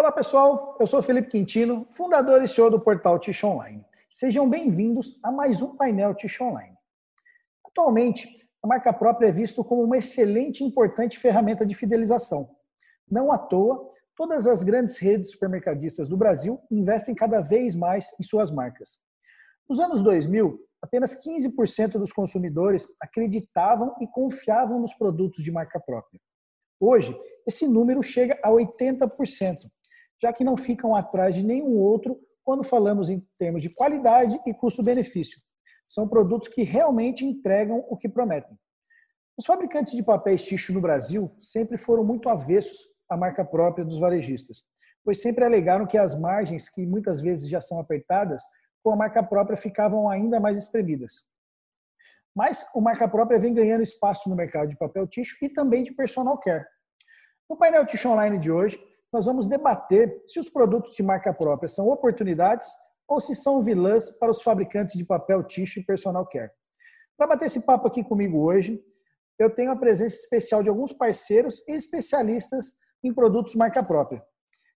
Olá pessoal, eu sou Felipe Quintino, fundador e CEO do portal Tish Online. Sejam bem-vindos a mais um painel Tish Online. Atualmente, a marca própria é vista como uma excelente e importante ferramenta de fidelização. Não à toa, todas as grandes redes supermercadistas do Brasil investem cada vez mais em suas marcas. Nos anos 2000, apenas 15% dos consumidores acreditavam e confiavam nos produtos de marca própria. Hoje, esse número chega a 80%, já que não ficam atrás de nenhum outro quando falamos em termos de qualidade e custo-benefício. São produtos que realmente entregam o que prometem. Os fabricantes de papéis ticho no Brasil sempre foram muito avessos à marca própria dos varejistas, pois sempre alegaram que as margens, que muitas vezes já são apertadas, com a marca própria ficavam ainda mais espremidas. Mas o marca própria vem ganhando espaço no mercado de papel ticho e também de personal care. No painel Ticho Online de hoje, nós vamos debater se os produtos de marca própria são oportunidades ou se são vilãs para os fabricantes de papel ticho e personal care. Para bater esse papo aqui comigo hoje, eu tenho a presença especial de alguns parceiros e especialistas em produtos marca própria.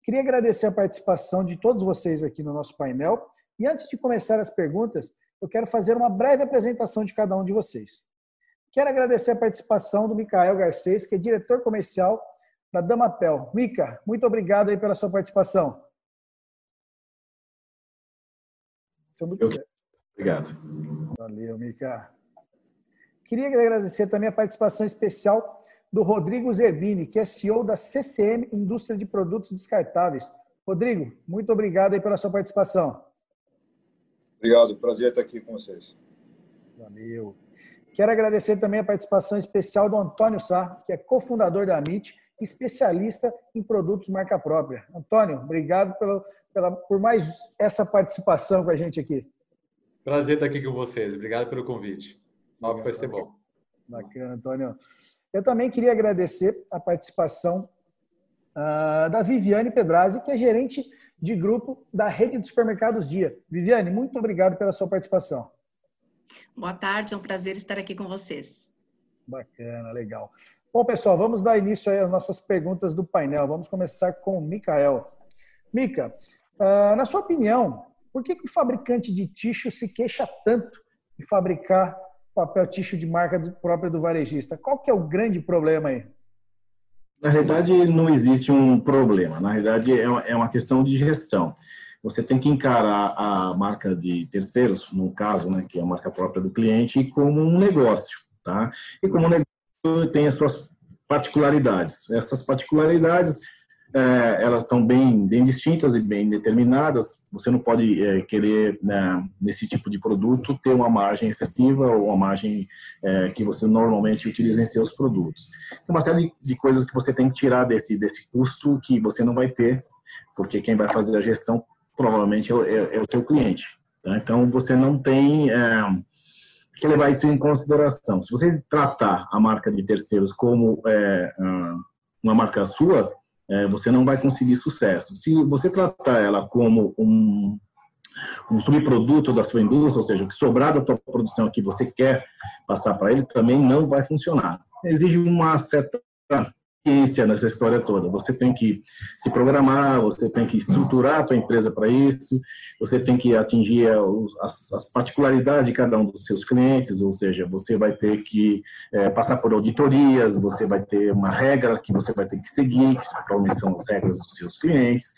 Queria agradecer a participação de todos vocês aqui no nosso painel e antes de começar as perguntas, eu quero fazer uma breve apresentação de cada um de vocês. Quero agradecer a participação do Micael Garcês, que é diretor comercial da Damapel. Mica, muito obrigado aí pela sua participação. Muito Eu... Obrigado. Valeu, Mica. Queria agradecer também a participação especial do Rodrigo Zerbini, que é CEO da CCM Indústria de Produtos Descartáveis. Rodrigo, muito obrigado aí pela sua participação. Obrigado, prazer estar aqui com vocês. Valeu. Quero agradecer também a participação especial do Antônio Sá, que é cofundador da MIT especialista em produtos marca própria. Antônio, obrigado pela, pela, por mais essa participação com a gente aqui. Prazer estar aqui com vocês. Obrigado pelo convite. Logo foi ser bom. Bacana, Antônio. Eu também queria agradecer a participação uh, da Viviane Pedrazzi, que é gerente de grupo da rede de supermercados Dia. Viviane, muito obrigado pela sua participação. Boa tarde, é um prazer estar aqui com vocês. Bacana, legal. Bom, pessoal, vamos dar início às nossas perguntas do painel. Vamos começar com o Mikael. Mica, uh, na sua opinião, por que, o fabricante de ticho se queixa tanto de fabricar papel ticho de marca própria do varejista? Qual que é o grande problema aí? Na verdade, não existe um problema. Na verdade, é, é uma questão de gestão. Você tem que encarar a marca de terceiros, no caso, né, que é a marca própria do cliente, como um negócio, tá? E como um tem as suas particularidades. Essas particularidades é, elas são bem, bem distintas e bem determinadas. Você não pode é, querer, né, nesse tipo de produto, ter uma margem excessiva ou uma margem é, que você normalmente utiliza em seus produtos. Tem uma série de coisas que você tem que tirar desse, desse custo que você não vai ter, porque quem vai fazer a gestão provavelmente é, é, é o seu cliente. Tá? Então, você não tem é, que levar isso em consideração. Se você tratar a marca de terceiros como é, uma marca sua, é, você não vai conseguir sucesso. Se você tratar ela como um, um subproduto da sua indústria, ou seja, o que sobrar da tua produção que você quer passar para ele, também não vai funcionar. Exige uma certa ciência nessa história toda. Você tem que se programar, você tem que estruturar a tua empresa para isso, você tem que atingir as, as, particularidades de cada um dos seus clientes, ou seja, você vai ter que é, passar por auditorias, você vai ter uma regra que você vai ter que seguir, que provavelmente são as regras dos seus clientes.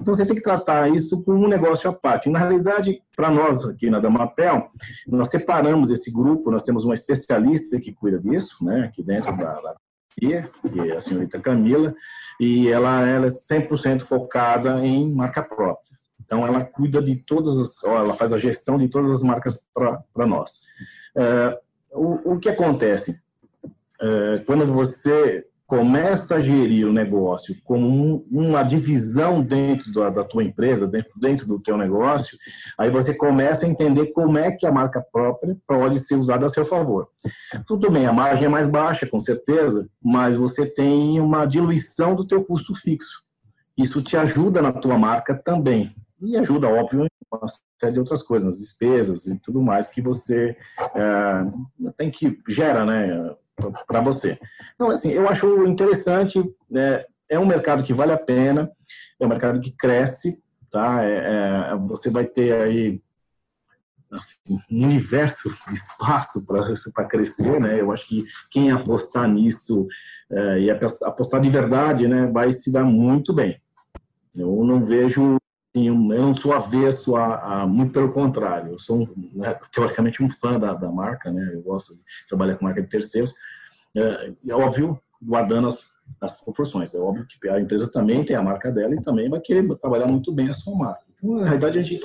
Então, você tem que tratar isso como um negócio à parte. Na realidade, para nós aqui na Damapel, nós separamos esse grupo, nós temos uma especialista que cuida disso, né, aqui dentro da, da que é a senhorita Camila, e ela, ela é 100% focada em marca própria. Então, ela cuida de todas as, ela faz a gestão de todas as marcas para nós. É, o, o que acontece? É, quando você começa a gerir o negócio como um, uma divisão dentro da, da, tua empresa, dentro, dentro do teu negócio, aí você começa a entender como é que a marca própria pode ser usada a seu favor. Tudo bem, a margem é mais baixa, com certeza, mas você tem uma diluição do teu custo fixo. Isso te ajuda na tua marca também. E ajuda, óbvio, uma série de outras coisas, nas despesas e tudo mais que você é, tem que gera, né? Para você. Então, assim, eu acho interessante, né, é um mercado que vale a pena. é um mercado que cresce, tá? É, é, você vai ter aí assim, um universo de espaço para crescer, né? Eu acho que quem apostar nisso é, e apostar de verdade, né, vai se dar muito bem. Eu não vejo, assim, eu não sou avesso a, a muito pelo contrário. Eu sou, né, teoricamente, um fã da, da marca, né? Eu gosto de trabalhar com marca de terceiros. É, é óbvio, guardando as, as proporções. É óbvio que a empresa também tem a marca dela e também vai querer trabalhar muito bem a sua marca. Então, na realidade, a gente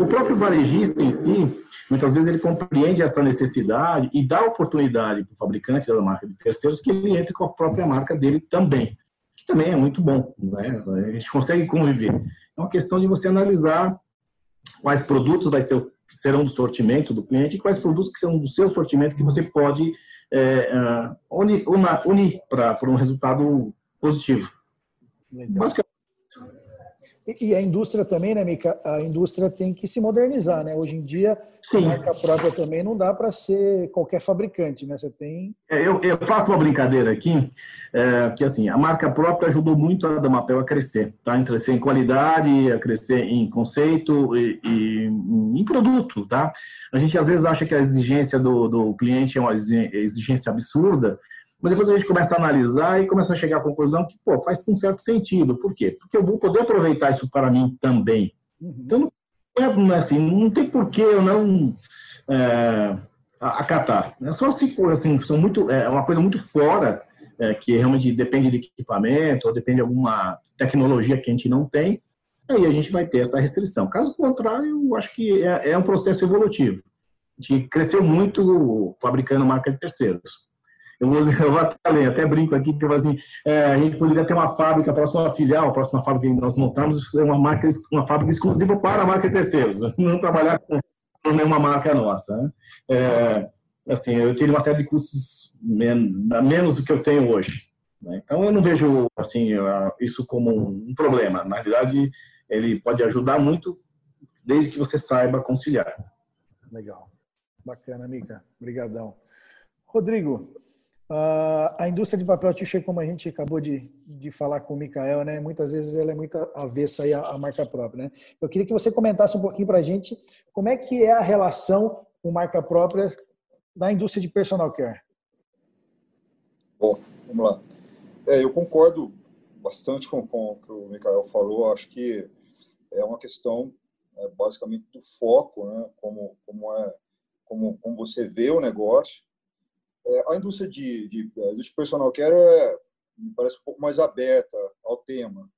o próprio varejista em si, muitas vezes ele compreende essa necessidade e dá oportunidade para o fabricante da marca de terceiros que ele entre com a própria marca dele também, que também é muito bom, né? A gente consegue conviver. É uma questão de você analisar quais produtos vai ser, serão do sortimento do cliente e quais produtos que são do seu sortimento que você pode é, uh, unir, unir para um resultado positivo. Basicamente e, a indústria também, né, Mica? A indústria tem que se modernizar, né? Hoje em dia, Sim. a marca própria também não dá para ser qualquer fabricante, né? Você tem. É, eu, eu, faço uma brincadeira aqui, é, que assim, a marca própria ajudou muito a Damapel a crescer, tá? A crescer em qualidade, a crescer em conceito e, e em produto, tá? A gente às vezes acha que a exigência do, do cliente é uma exigência absurda, mas depois a gente começa a analisar e começa a chegar à conclusão que, pô, faz um certo sentido. Por quê? Porque eu vou poder aproveitar isso para mim também. Uhum. Então, não é assim, não tem por que eu não é, acatar. É só se assim, são muito, é uma coisa muito fora, é, que realmente depende de equipamento, ou depende de alguma tecnologia que a gente não tem, aí a gente vai ter essa restrição. Caso contrário, eu acho que é, é um processo evolutivo. A gente cresceu muito fabricando marca de terceiros. Eu vou, eu vou até, até brinco aqui, que eu assim, é, a gente poderia ter uma fábrica, a próxima filial, a próxima fábrica que nós montamos, uma, marca, uma fábrica exclusiva para a marca terceiros, não trabalhar com, nenhuma marca nossa. Né? É, assim, eu teria uma série de custos men menos do que eu tenho hoje. Né? Então, eu não vejo assim isso como um problema. Na realidade, ele pode ajudar muito, desde que você saiba conciliar. Legal. Bacana, Mica. Obrigadão. Rodrigo, Uh, a indústria de papel tissue, como a gente acabou de, de falar com o Mikael, né, muitas vezes ela é muito avessa aí à, marca própria. Né? Eu queria que você comentasse um pouquinho para a gente como é que é a relação com marca própria da indústria de personal care. Bom, vamos lá. É, eu concordo bastante com, com o que o Mikael falou. Acho que é uma questão é, basicamente do foco, né? como, como, é, como, como você vê o negócio é, a indústria de, de, de, personal care é, me parece um pouco mais aberta ao tema.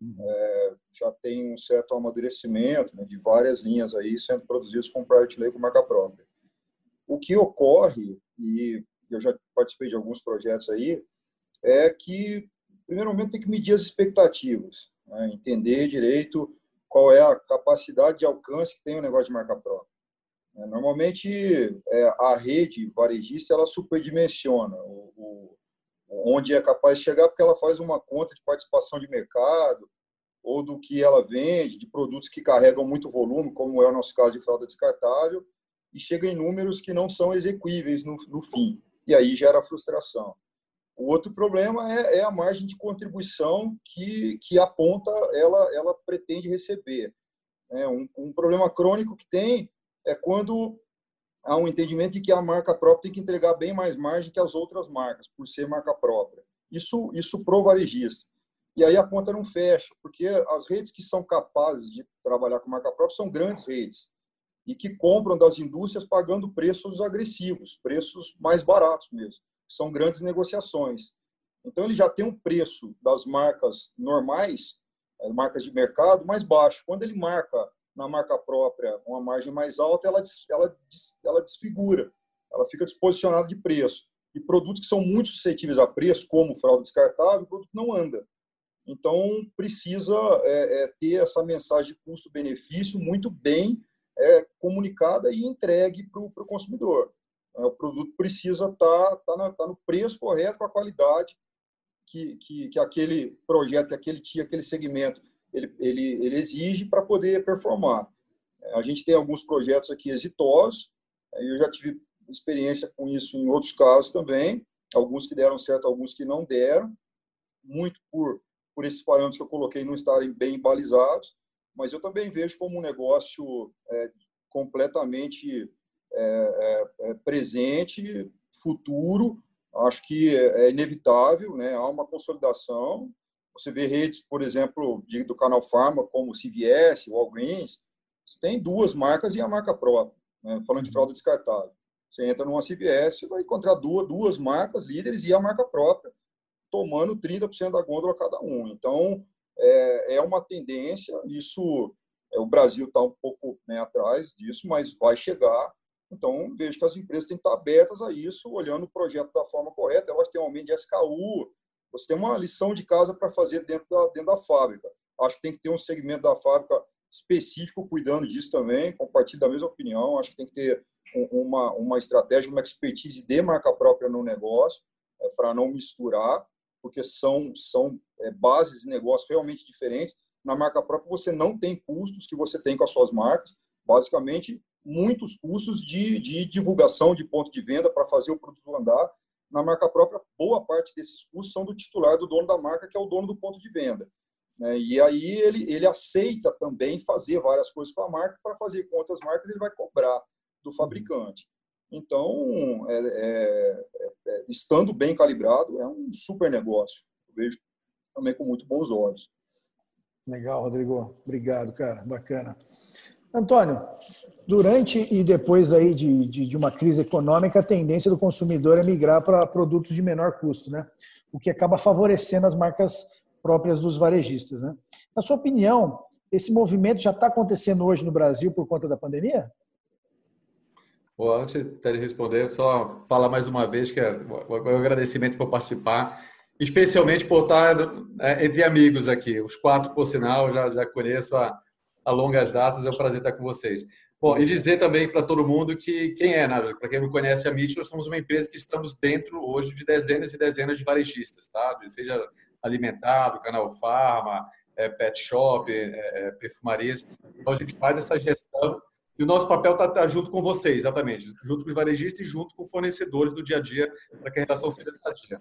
Uhum. É, já tem um certo amadurecimento né, de várias linhas aí sendo produzidas com private label marca própria. O que ocorre, e eu já participei de alguns projetos aí, é que, primeiro momento, tem que medir as expectativas, né, entender direito qual é a capacidade de alcance que tem o negócio de marca própria. É, normalmente, é, a rede varejista ela superdimensiona o, o, onde é capaz de chegar, porque ela faz uma conta de participação de mercado ou do que ela vende, de produtos que carregam muito volume, como é o nosso caso de fralda descartável, e chega em números que não são execuíveis no, no fim. E aí gera frustração. O outro problema é, é, a margem de contribuição que, que a ponta ela, ela pretende receber. É um, um problema crônico que tem é quando há um entendimento de que a marca própria tem que entregar bem mais margem que as outras marcas, por ser marca própria. Isso, isso pro varejista. E aí a conta não fecha, porque as redes que são capazes de trabalhar com marca própria são grandes redes e que compram das indústrias pagando preços agressivos, preços mais baratos mesmo. São grandes negociações. Então ele já tem um preço das marcas normais, eh, marcas de mercado, mais baixo. Quando ele marca na marca própria uma margem mais alta, ela, ela, ela desfigura, ela fica desposicionada de preço. E produtos que são muito suscetíveis a preço, como fralda descartável, o produto não anda. Então, precisa é, é, ter essa mensagem de custo-benefício muito bem é, comunicada e entregue para o consumidor. É, o produto precisa estar tá, tá, tá no preço correto, com a qualidade que, que, que aquele projeto, que aquele, aquele segmento ele, ele, ele exige para poder performar. A gente tem alguns projetos aqui exitosos, eu já tive experiência com isso em outros casos também, alguns que deram certo, alguns que não deram, muito por por esses parâmetros que eu coloquei não estarem bem balizados, mas eu também vejo como um negócio é, completamente é, é, é presente, futuro. Acho que é, é inevitável, né? há uma consolidação. Você vê redes, por exemplo, do canal Pharma, como CVS, Walgreens, você tem duas marcas e a marca própria. Né? Falando de fralda descartável. Você entra numa CVS, vai encontrar duas, duas marcas líderes e a marca própria, tomando 30% da gôndola cada um. Então, é, é uma tendência, isso, é, o Brasil está um pouco né, atrás disso, mas vai chegar. Então, vejo que as empresas têm que estar abertas a isso, olhando o projeto da forma correta. Elas têm um aumento de SKU, você tem uma lição de casa para fazer dentro da, dentro da fábrica. Acho que tem que ter um segmento da fábrica específico cuidando disso também, compartilho da mesma opinião. Acho que tem que ter uma, uma estratégia, uma expertise de marca própria no negócio, é, para não misturar, porque são, são é, bases de negócio realmente diferentes. Na marca própria, você não tem custos que você tem com as suas marcas, basicamente, muitos custos de, de divulgação de ponto de venda para fazer o produto andar. Na marca própria, boa parte desses custos são do titular, do dono da marca, que é o dono do ponto de venda. Né? E aí ele, ele aceita também fazer várias coisas com a marca, para fazer com outras marcas ele vai cobrar do fabricante. Então, é, é, é, estando bem calibrado, é um super negócio. Eu vejo também com muito bons olhos. Legal, Rodrigo. Obrigado, cara. Bacana. Antônio, durante e depois aí de, de, de, uma crise econômica, a tendência do consumidor é migrar para produtos de menor custo, né? O que acaba favorecendo as marcas próprias dos varejistas, né? Na sua opinião, esse movimento já está acontecendo hoje no Brasil por conta da pandemia? Bom, antes de responder, só falar mais uma vez que é o agradecimento por participar, especialmente por estar é, entre amigos aqui. Os quatro, por sinal, já, já conheço a, a longas datas, é um prazer estar com vocês. Bom, e dizer também para todo mundo que quem é, né? para quem não conhece a MIT, nós somos uma empresa que estamos dentro hoje de dezenas e dezenas de varejistas, tá? seja alimentado, canal farma, é, pet shop, é, é, perfumarias. Então a gente faz essa gestão e o nosso papel está tá junto com vocês, exatamente, junto com os varejistas e junto com fornecedores do dia a dia, para que a relação seja sadia.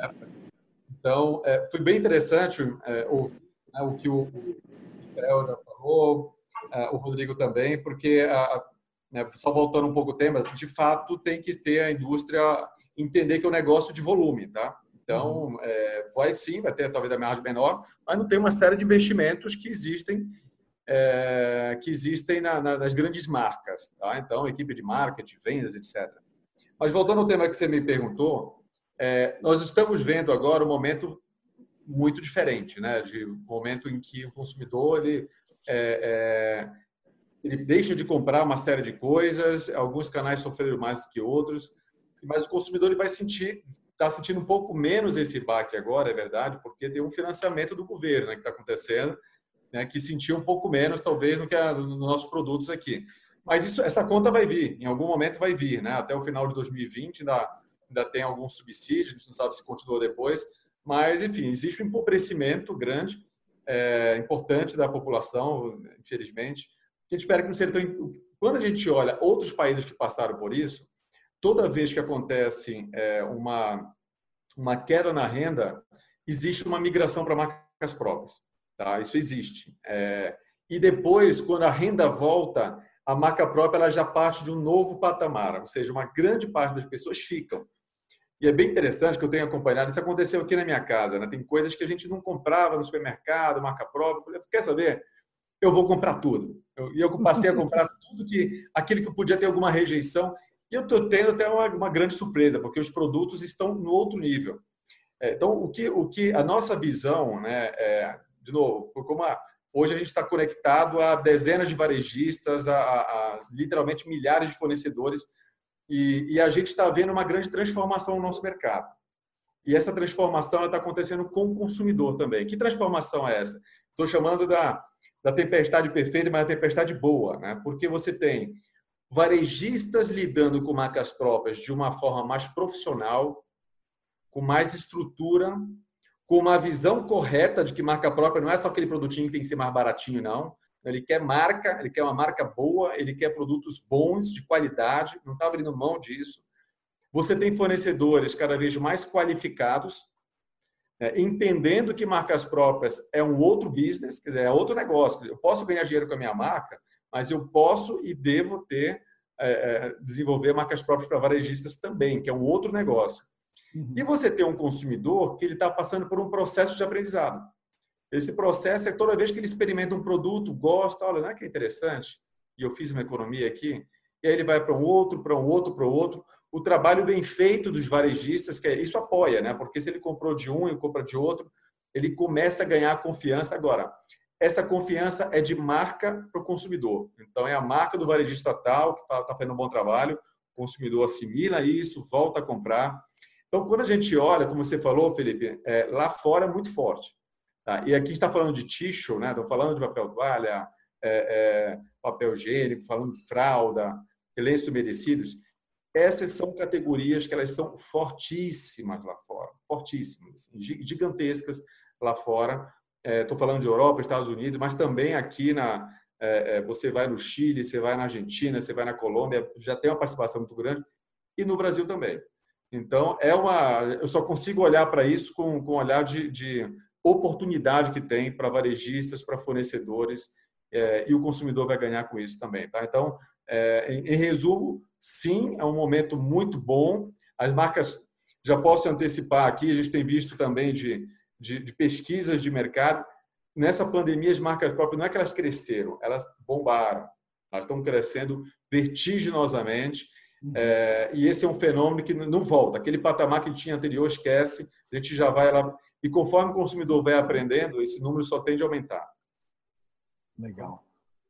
É. Então, é, foi bem interessante é, ouvir né, o que o, Miguel já falou, é, o Rodrigo também, porque, a, né, só voltando um pouco o tema, de fato tem que ter a indústria entender que é um negócio de volume, tá? Então, é, vai sim, vai ter talvez a margem menor, mas não tem uma série de investimentos que existem é, que existem na, na, nas grandes marcas. Tá? Então, equipe de marketing, vendas, etc. Mas voltando ao tema que você me perguntou, é, nós estamos vendo agora um momento muito diferente, né? De momento em que o consumidor ele, é, é, ele deixa de comprar uma série de coisas, alguns canais sofreram mais do que outros, mas o consumidor ele vai sentir está sentindo um pouco menos esse baque agora, é verdade, porque tem um financiamento do governo né, que está acontecendo né, que sentiu um pouco menos, talvez, no que a, nos nossos produtos aqui. Mas isso, essa conta vai vir, em algum momento vai vir, né? Até o final de 2020 ainda, ainda tem algum subsídio, a gente não sabe se continua depois, mas, enfim, existe um empobrecimento grande, é, importante da população, infelizmente. A gente espera que não seja tão. Quando a gente olha outros países que passaram por isso, toda vez que acontece é, uma, uma queda na renda, existe uma migração para marcas próprias. Tá? Isso existe. É, e depois, quando a renda volta, a marca própria ela já parte de um novo patamar, ou seja, uma grande parte das pessoas ficam. E é bem interessante que eu tenho acompanhado, isso aconteceu aqui na minha casa, né? tem coisas que a gente não comprava no supermercado, marca própria. Eu falei, quer saber? Eu vou comprar tudo. E eu, eu passei a comprar tudo que aquele que podia ter alguma rejeição. E eu estou tendo até uma, uma, grande surpresa, porque os produtos estão no outro nível. É, então, o que, o que a nossa visão, né, é, de novo, como a, hoje a gente está conectado a dezenas de varejistas, a, a, a literalmente milhares de fornecedores, e, e a gente está vendo uma grande transformação no nosso mercado. E essa transformação está acontecendo com o consumidor também. Que transformação é essa? Estou chamando da, da tempestade perfeita, mas a tempestade boa, né? porque você tem varejistas lidando com marcas próprias de uma forma mais profissional, com mais estrutura, com uma visão correta de que marca própria não é só aquele produtinho que tem que ser mais baratinho, não. Ele quer marca, ele quer uma marca boa, ele quer produtos bons, de qualidade, não está abrindo mão disso. Você tem fornecedores cada vez mais qualificados. é, entendendo que marcas próprias é um outro business, quer dizer, é outro negócio. Eu posso ganhar dinheiro com a minha marca, mas eu posso e devo ter é desenvolver marcas próprias para varejistas também, que é um outro negócio. Uhum. E você tem um consumidor que ele está passando por um processo de aprendizado. Esse processo é toda vez que ele experimenta um produto, gosta, olha, não é que é interessante? E eu fiz uma economia aqui. E aí ele vai para um outro, para um outro, para o outro. O trabalho bem feito dos varejistas, que é, isso apoia, né? Porque se ele comprou de um e compra de outro, ele começa a ganhar confiança. Agora, essa confiança é de marca para o consumidor. Então, é a marca do varejista tal que está tá fazendo um bom trabalho, o consumidor assimila isso, volta a comprar. Então, quando a gente olha, como você falou, Felipe, é, lá fora é muito forte. Tá? E aqui está falando de tissue, né? Estamos falando de papel toalha, é, é, papel higiênico, falando de fralda, lenços umedecidos. Essas são categorias que elas são fortíssimas lá fora, fortíssimas, gigantescas lá fora. Estou é, falando de Europa, Estados Unidos, mas também aqui na é, é, você vai no Chile, você vai na Argentina, você vai na Colômbia, já tem uma participação muito grande e no Brasil também. Então, é uma, eu só consigo olhar para isso com, com um olhar de, de oportunidade que tem para varejistas, para fornecedores, é, e o consumidor vai ganhar com isso também. Tá? Então, é, em, em, resumo, sim, é um momento muito bom. As marcas, já posso antecipar aqui, a gente tem visto também de, de, de pesquisas de mercado. Nessa pandemia, as marcas próprias, não é que elas cresceram, elas bombaram. Elas estão crescendo vertiginosamente. É, e esse é um fenômeno que não volta. Aquele patamar que tinha anterior, esquece, a gente já vai lá. E conforme o consumidor vai aprendendo, esse número só tende a aumentar. Legal.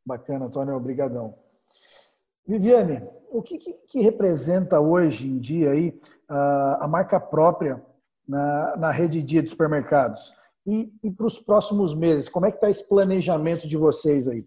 Bacana, Antônio, obrigadão. Viviane, o que, que, que, representa hoje em dia aí a, a marca própria na, na rede dia de supermercados? E, e para os próximos meses, como é que está esse planejamento de vocês aí?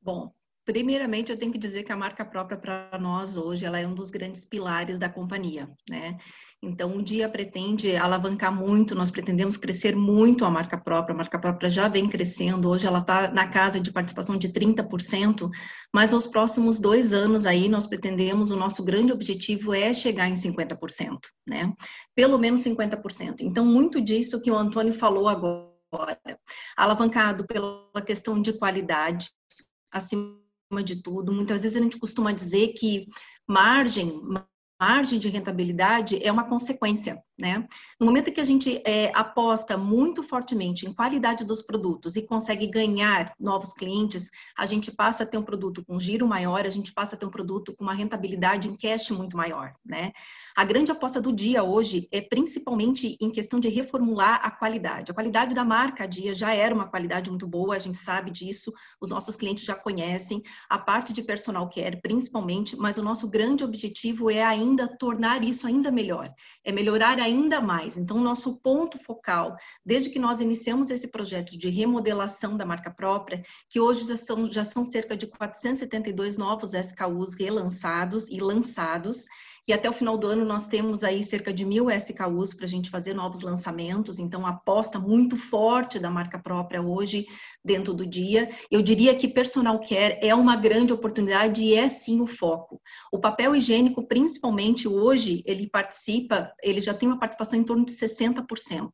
Bom, Primeiramente, eu tenho que dizer que a marca própria para nós hoje ela é um dos grandes pilares da companhia, né? Então, o dia pretende alavancar muito, nós pretendemos crescer muito a marca própria. A marca própria já vem crescendo, hoje ela está na casa de participação de 30%, mas nos próximos dois anos aí nós pretendemos, o nosso grande objetivo é chegar em 50%, né? Pelo menos 50%. Então, muito disso que o Antônio falou agora, alavancado pela questão de qualidade, acima de tudo. Muitas vezes a gente costuma dizer que margem, margem de rentabilidade é uma consequência, né? No momento que a gente é, aposta muito fortemente em qualidade dos produtos e consegue ganhar novos clientes, a gente passa a ter um produto com giro maior, a gente passa a ter um produto com uma rentabilidade em cash muito maior, né? A grande aposta do dia hoje é principalmente em questão de reformular a qualidade. A qualidade da marca Dia já era uma qualidade muito boa, a gente sabe disso, os nossos clientes já conhecem, a parte de personal care principalmente, mas o nosso grande objetivo é ainda tornar isso ainda melhor, é melhorar ainda mais. Então, nosso ponto focal, desde que nós iniciamos esse projeto de remodelação da marca própria, que hoje já são, já são cerca de 472 novos SKUs relançados e lançados, e até o final do ano nós temos aí cerca de mil SKUs para a gente fazer novos lançamentos, então aposta muito forte da marca própria hoje dentro do dia. Eu diria que personal care é uma grande oportunidade e é sim o foco. O papel higiênico, principalmente hoje, ele participa, ele já tem uma participação em torno de 60%.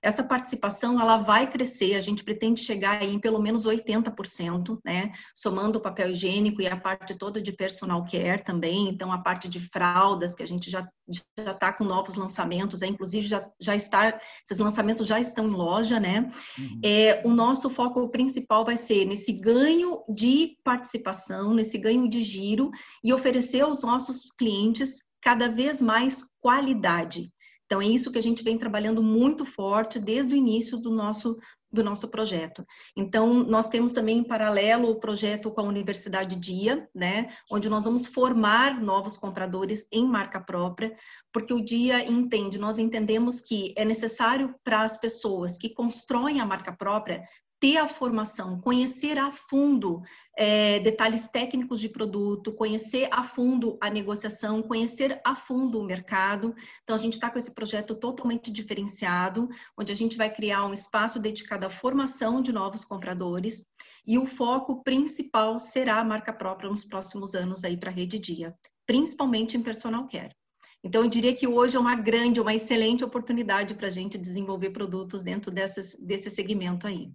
Essa participação ela vai crescer, a gente pretende chegar aí em pelo menos 80%, né? Somando o papel higiênico e a parte toda de personal care também, então a parte de fralda fraldas, que a gente já já está com novos lançamentos, é, inclusive já, já está, esses lançamentos já estão em loja, né? Uhum. É, o nosso foco principal vai ser nesse ganho de participação, nesse ganho de giro e oferecer aos nossos clientes cada vez mais qualidade. Então, é isso que a gente vem trabalhando muito forte desde o início do nosso do nosso projeto. Então, nós temos também em paralelo o projeto com a Universidade Dia, né, onde nós vamos formar novos compradores em marca própria, porque o Dia entende, nós entendemos que é necessário para as pessoas que constroem a marca própria ter a formação, conhecer a fundo é, detalhes técnicos de produto, conhecer a fundo a negociação, conhecer a fundo o mercado. Então, a gente está com esse projeto totalmente diferenciado, onde a gente vai criar um espaço dedicado à formação de novos compradores e o foco principal será a marca própria nos próximos anos aí para a Rede Dia, principalmente em personal care. Então, eu diria que hoje é uma grande, uma excelente oportunidade para a gente desenvolver produtos dentro dessas, desse segmento aí.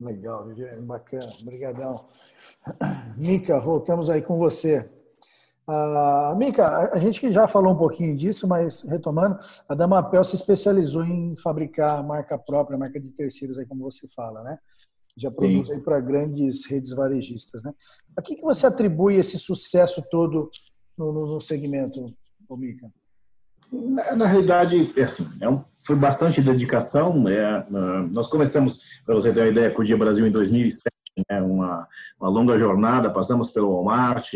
Legal, Viviane, bacana, obrigadão. Mica, voltamos aí com você. Uh, Mica, a gente já falou um pouquinho disso, mas retomando, a Damapel se especializou em fabricar marca própria, marca de terceiros, aí como você fala, né? Já produz aí para grandes redes varejistas, né? A que, que você atribui esse sucesso todo no, no segmento, Mica? Na, realidade, é assim, é um, foi bastante dedicação. É, nós começamos, para você ter uma ideia, com o Dia Brasil em 2007, né, uma, uma, longa jornada, passamos pelo Walmart,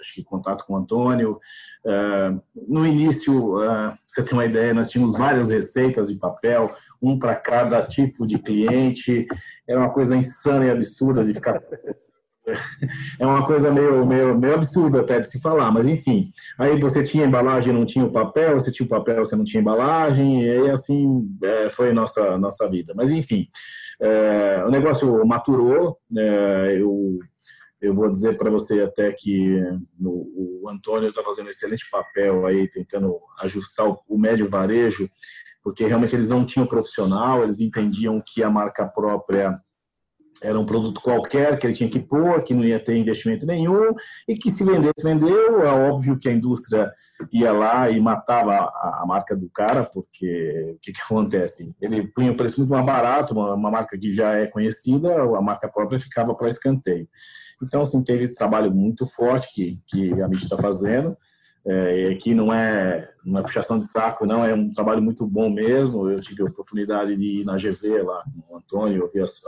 acho que contato com o Antônio. Uh, no início, uh, você tem uma ideia, nós tínhamos várias receitas de papel, um para cada tipo de cliente, era uma coisa insana e absurda de ficar é uma coisa meio, meio, meio absurda até de se falar, mas enfim. Aí você tinha embalagem, não tinha o papel, você tinha o papel, você não tinha embalagem, e aí assim é, foi nossa nossa vida. Mas enfim, é, o negócio maturou. É, eu, eu vou dizer para você até que no, o Antônio está fazendo um excelente papel aí, tentando ajustar o, o médio varejo, porque realmente eles não tinham profissional, eles entendiam que a marca própria era um produto qualquer que ele tinha que pôr, que não ia ter investimento nenhum, e que se vendesse, vendeu. É óbvio que a indústria ia lá e matava a, a marca do cara, porque o que, que, acontece? Ele punha um preço muito mais barato, uma, uma marca que já é conhecida, a marca própria ficava para escanteio. Então, assim, teve esse trabalho muito forte que, que a mídia está fazendo, é, que não é uma puxação de saco, não, é um trabalho muito bom mesmo. Eu tive a oportunidade de ir na GV lá, com o Antônio, ouvir as,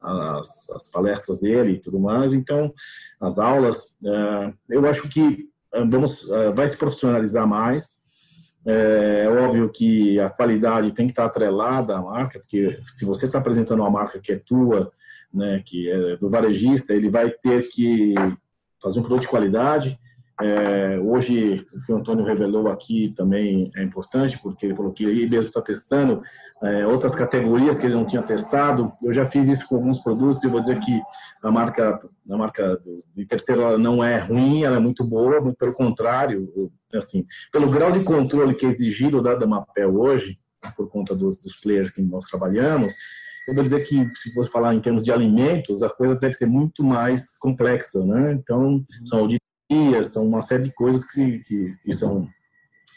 as, as, palestras dele e tudo mais. Então, as aulas, é, eu acho que é, vamos, é, vai se profissionalizar mais. É óbvio que a qualidade tem que estar atrelada à marca, porque se você está apresentando uma marca que é tua, né, que é do varejista, ele vai ter que fazer um produto de qualidade, é, hoje, o que o Antônio revelou aqui também é importante, porque ele falou que ele mesmo está testando é, outras categorias que ele não tinha testado. Eu já fiz isso com alguns produtos e vou dizer que a marca, a marca de terceiro não é ruim, ela é muito boa, muito pelo contrário, assim, pelo grau de controle que é exigido da Damapel hoje, por conta dos, dos players que nós trabalhamos, eu vou dizer que, se fosse falar em termos de alimentos, a coisa deve ser muito mais complexa, né? Então, são são uma série de coisas que, que, que são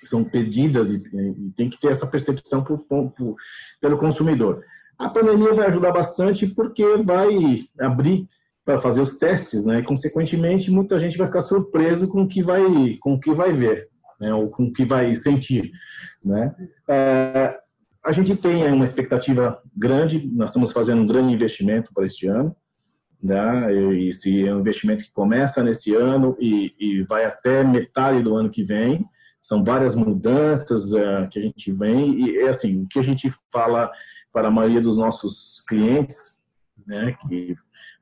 são pedidas e, e, tem que ter essa percepção por, por, pelo consumidor. A pandemia vai ajudar bastante porque vai abrir para fazer os testes, né? E, consequentemente, muita gente vai ficar surpreso com o que vai, com o que vai ver, né? Ou com o que vai sentir, né? É, a gente tem uma expectativa grande, nós estamos fazendo um grande investimento para este ano né? Esse é um investimento que começa nesse ano e, e vai até metade do ano que vem. São várias mudanças uh, que a gente vem e é assim o que a gente fala para a maioria dos nossos clientes, né? Que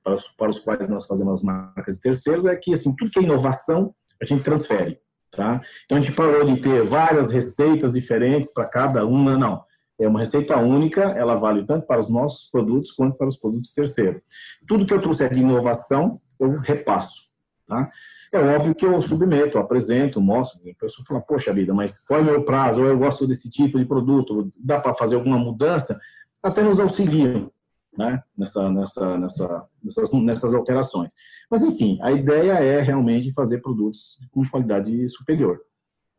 para os, para os quais nós fazemos as marcas de terceiros é que assim tudo que é inovação a gente transfere, tá? Então a gente parou de ter várias receitas diferentes para cada uma, não é uma receita única, ela vale tanto para os nossos produtos quanto para os produtos terceiros. Tudo que eu trouxer de inovação, eu repasso. Tá? É óbvio que eu submeto, apresento, mostro, a pessoa fala, poxa vida, mas qual é o meu prazo? Ou eu gosto desse tipo de produto, dá para fazer alguma mudança? Até nos auxiliam né? nessa, nessa, nessa, nessas, nessas alterações. Mas, enfim, a ideia é realmente fazer produtos com qualidade superior.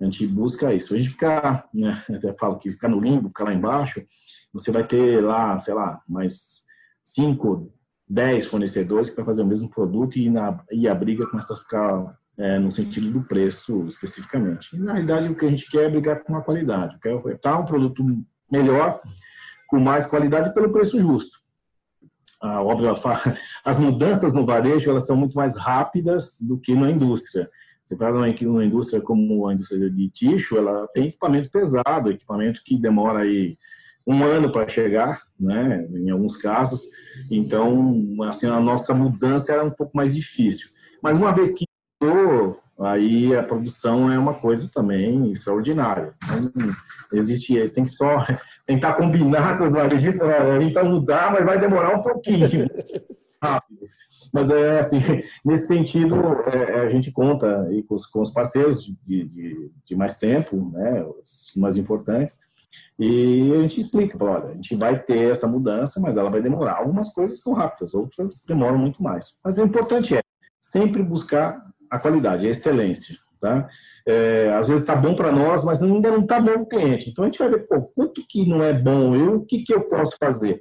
A gente busca isso. A gente fica, né, até falo que ficar no limbo, ficar lá embaixo, você vai ter lá, sei lá, mais 5, 10 fornecedores que vai fazer o mesmo produto e, na, e a briga começa a ficar é, no sentido do preço especificamente. E, na realidade, o que a gente quer é brigar com a qualidade. Quer ofertar um produto melhor, com mais qualidade pelo preço justo. Ah, óbvio, as mudanças no varejo elas são muito mais rápidas do que na indústria. Você pega uma indústria como a indústria de tixo, ela tem equipamento pesado, equipamento que demora aí um ano para chegar, né, em alguns casos. Então, assim, a nossa mudança era um pouco mais difícil. Mas uma vez que mudou, aí a produção é uma coisa também extraordinária. Então, existe, tem que só tentar combinar com os varejistas, então mudar, mas vai demorar um pouquinho rápido. Mas é assim, nesse sentido, é, a gente conta aí com, os, com os parceiros de, de, de, mais tempo, né, os mais importantes, e a gente explica, olha, a gente vai ter essa mudança, mas ela vai demorar. Algumas coisas são rápidas, outras demoram muito mais. Mas o importante é sempre buscar a qualidade, a excelência, tá? É, às vezes está bom para nós, mas ainda não está bom para o cliente. Então a gente vai ver, pô, quanto que não é bom eu, o que, que eu posso fazer?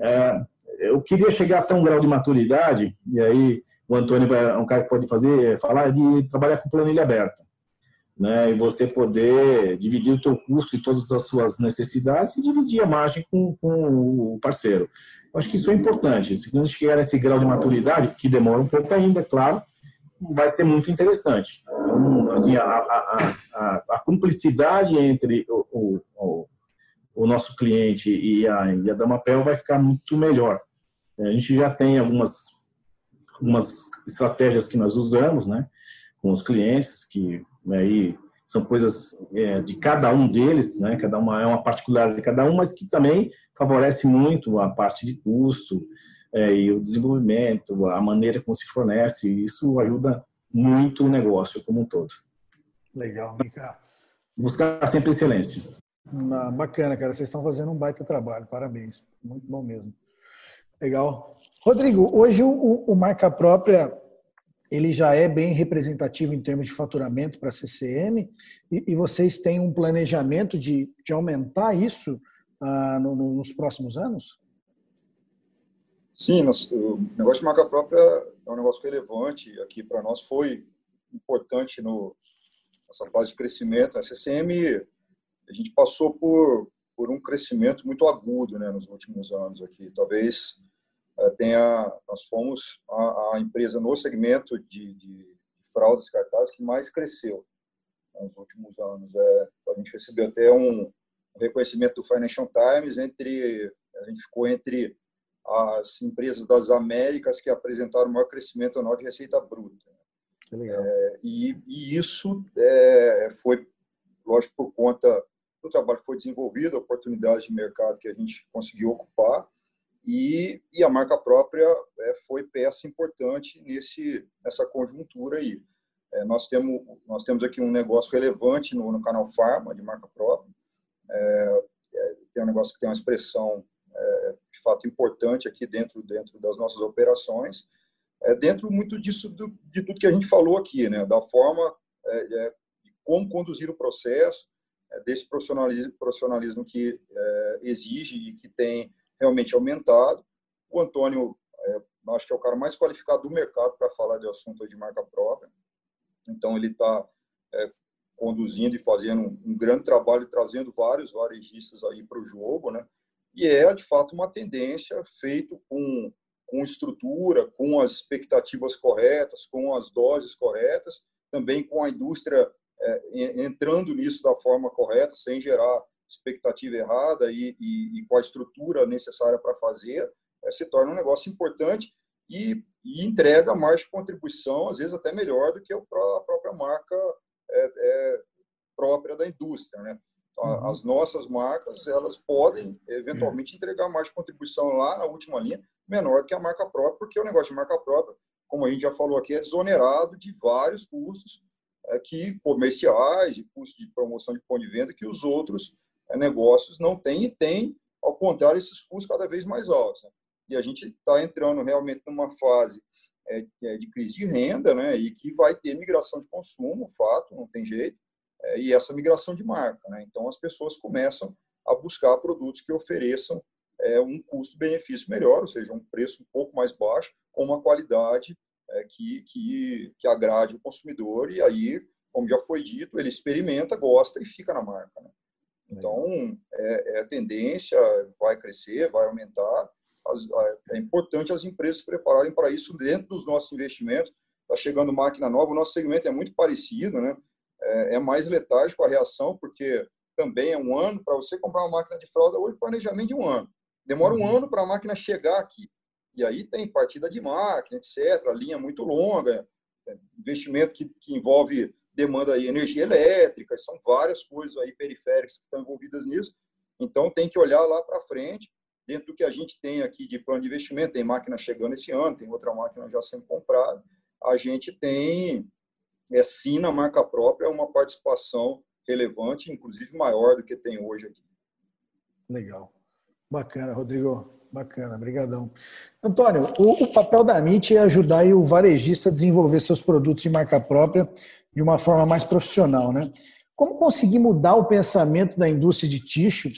É, eu queria chegar até um grau de maturidade, e aí o Antônio é um cara que pode fazer, falar de trabalhar com planilha aberta. Né, e você poder dividir o teu custo e todas as suas necessidades e dividir a margem com, com o parceiro. Eu acho que isso é importante. Se a gente chegar nesse grau de maturidade, que demora um pouco ainda, claro, vai ser muito interessante. Então, assim, a, a, a, a cumplicidade entre o, o, o, nosso cliente e a, e a Damapel vai ficar muito melhor. A gente já tem algumas, algumas estratégias que nós usamos, né, com os clientes, que aí são coisas é, de cada um deles, né, cada uma é uma particularidade de cada um, mas que também favorece muito a parte de custo, é, e o desenvolvimento, a maneira como se fornece, isso ajuda muito o negócio como um todo. Legal, Mica. Buscar sempre excelência. Ah, bacana, cara. Vocês estão fazendo um baita trabalho. Parabéns. Muito bom mesmo. Legal. Rodrigo, hoje o, o marca própria ele já é bem representativo em termos de faturamento para a CCM e, e, vocês têm um planejamento de, de aumentar isso ah, no, no, nos próximos anos? Sim, o negócio de marca própria é um negócio relevante. Aqui para nós foi importante no, nessa fase de crescimento. A CCM, a gente passou por, por um crescimento muito agudo né, nos últimos anos aqui. Talvez tenha, nós fomos a, a, empresa no segmento de, de fraudes cartazes que mais cresceu nos últimos anos. É, a gente recebeu até um reconhecimento do Financial Times entre a gente ficou entre as empresas das Américas que apresentaram o maior crescimento anual de receita bruta. É, e, e, isso é, foi, lógico, por conta do trabalho que foi desenvolvido, a oportunidade de mercado que a gente conseguiu ocupar, e, e a marca própria é, foi peça importante nesse, nessa conjuntura aí. É, nós, temos, nós temos aqui um negócio relevante no, no canal Pharma, de marca própria, é, é, tem um negócio que tem uma expressão é, de fato importante aqui dentro dentro das nossas operações. É dentro muito disso do, de tudo que a gente falou aqui né? Da forma é, como conduzir o processo desse profissionalismo profissionalismo que exige e que tem realmente aumentado. O Antônio é, acho que é o cara mais qualificado do mercado para falar de assunto de marca própria. Então ele está conduzindo e fazendo um grande trabalho trazendo vários varejistas aí para o jogo né? E é, de fato, uma tendência feito com, com estrutura, com as expectativas corretas, com as doses corretas, também com a indústria é, entrando nisso da forma correta, sem gerar expectativa errada e, e, e com a estrutura necessária para fazer, é, se torna um negócio importante e, e, entrega de contribuição, às vezes até melhor do que a própria marca é, é própria da indústria. Né? Uhum. As nossas marcas, elas podem eventualmente entregar mais contribuição lá na última linha, menor do que a marca própria, porque o negócio de marca própria, como a gente já falou aqui, é desonerado de vários custos é, que comerciais, de custo de promoção de ponto de venda, que os outros negócios não têm e têm, ao contrário, esses custos cada vez mais altos. Né? E a gente está entrando realmente numa fase é, é, de crise de renda, né, e que vai ter migração de consumo, fato, não tem jeito, é, e essa migração de marca. Né? Então, as pessoas começam a buscar produtos que ofereçam é, um custo-benefício melhor, ou seja, um preço um pouco mais baixo, com uma qualidade é, que, que, que agrade o consumidor, e aí, como já foi dito, ele experimenta, gosta e fica na marca. Né? Então, é, é, a tendência, vai crescer, vai aumentar. As, é importante as empresas se prepararem para isso dentro dos nossos investimentos. Está chegando máquina nova, o nosso segmento é muito parecido, né? é, é mais letárgico a reação, porque também é um ano para você comprar uma máquina de fralda hoje, planejamento de um ano. Demora um uhum. ano para a máquina chegar aqui. E aí tem partida de máquina, etc., linha muito longa, é, investimento que, que envolve demanda de energia elétrica, são várias coisas aí periféricas que estão envolvidas nisso. Então tem que olhar lá para frente dentro do que a gente tem aqui de plano de investimento, tem máquina chegando esse ano, tem outra máquina já sendo comprada, a gente tem, é, sim, na marca própria, uma participação relevante, inclusive maior do que tem hoje aqui. Legal. Bacana, Rodrigo. Bacana, brigadão. Antônio, o, o, papel da MIT é ajudar o varejista a desenvolver seus produtos de marca própria de uma forma mais profissional, né? Como conseguir mudar o pensamento da indústria de ticho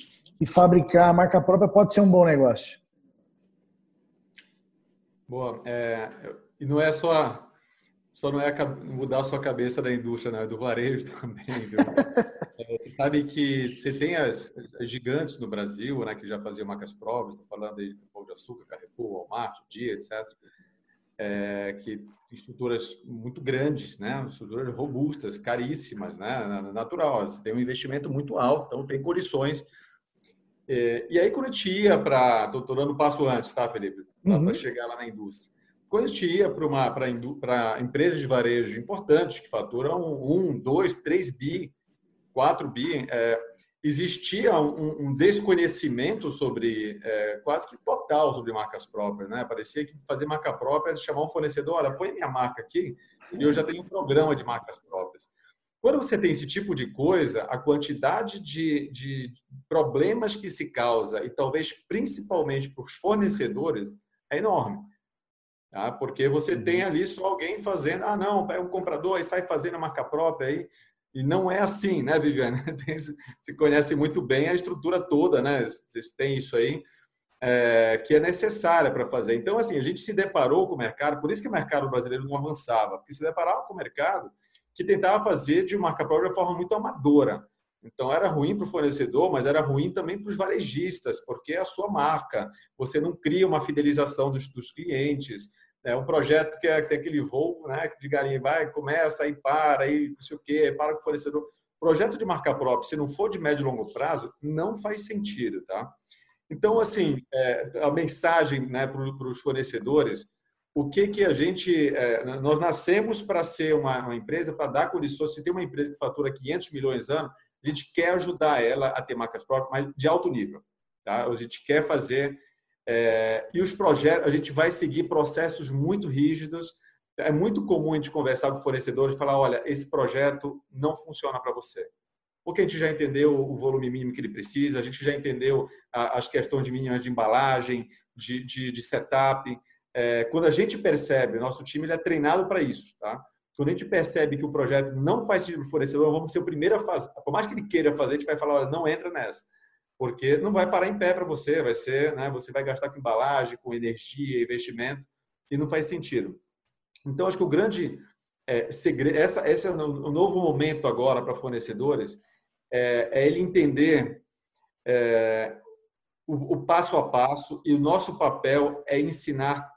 e fabricar a marca própria pode ser um bom negócio? Boa. É, e não é só só não é mudar a sua cabeça da indústria, né? do varejo também. Viu? É, você sabe que você tem as, as, gigantes no Brasil, né, que já faziam marcas próprias, estou falando aí de Pão de Açúcar, Carrefour, Walmart, Dia, etc., é, que estruturas muito grandes, né, estruturas robustas, caríssimas, né, natural, tem um investimento muito alto, então tem condições. É, e aí, quando a gente ia para. Estou dando um passo antes, tá, Felipe? Uhum. Para chegar lá na indústria quando a gente ia para empresas de varejo importantes que faturam um, dois, três bi, quatro bi, é, existia um, um, desconhecimento sobre é, quase que total sobre marcas próprias, né? Parecia que fazer marca própria era chamar um fornecedor, olha, põe minha marca aqui e eu já tenho um programa de marcas próprias. Quando você tem esse tipo de coisa, a quantidade de, de problemas que se causa e talvez principalmente para os fornecedores é enorme. Tá? Porque você tem uhum. ali só alguém fazendo, ah, não, é um comprador, aí sai fazendo a marca própria aí. E não é assim, né, Viviane? Você conhece muito bem a estrutura toda, né? Vocês têm isso aí, é, que é necessária para fazer. Então, assim, a gente se deparou com o mercado, por isso que o mercado brasileiro não avançava, porque se deparava com o mercado que tentava fazer de marca própria de forma muito amadora. Então, era ruim para o fornecedor, mas era ruim também para os varejistas, porque é a sua marca. Você não cria uma fidelização dos, dos clientes. É um projeto que, é, tem aquele voo né, de galinha, vai, começa, aí para, aí não sei o quê, para com o fornecedor. Projeto de marca própria, se não for de médio e longo prazo, não faz sentido, tá? Então, assim, é, a mensagem né, para os fornecedores, o que que a gente... É, nós nascemos para ser uma, uma empresa, para dar condições, se tem uma empresa que fatura 500 milhões ano, a gente quer ajudar ela a ter marcas próprias, mas de alto nível, tá? A gente quer fazer é, e os projetos, a gente vai seguir processos muito rígidos. É muito comum a gente conversar com fornecedores e falar: olha, esse projeto não funciona para você. Porque a gente já entendeu o volume mínimo que ele precisa, a gente já entendeu as questões de mínimas de embalagem, de, de, de setup. É, quando a gente percebe, nosso time ele é treinado para isso. Tá? Quando a gente percebe que o projeto não faz sentido para o fornecedor, vamos ser o primeiro a fazer. Por mais que ele queira fazer, a gente vai falar: olha, não entra nessa porque não vai parar em pé para você, vai ser, né, você vai gastar com embalagem, com energia, investimento, e não faz sentido. Então, acho que o grande é, segredo, essa, esse é o novo momento agora para fornecedores, é, é, ele entender é, o, o, passo a passo e o nosso papel é ensinar,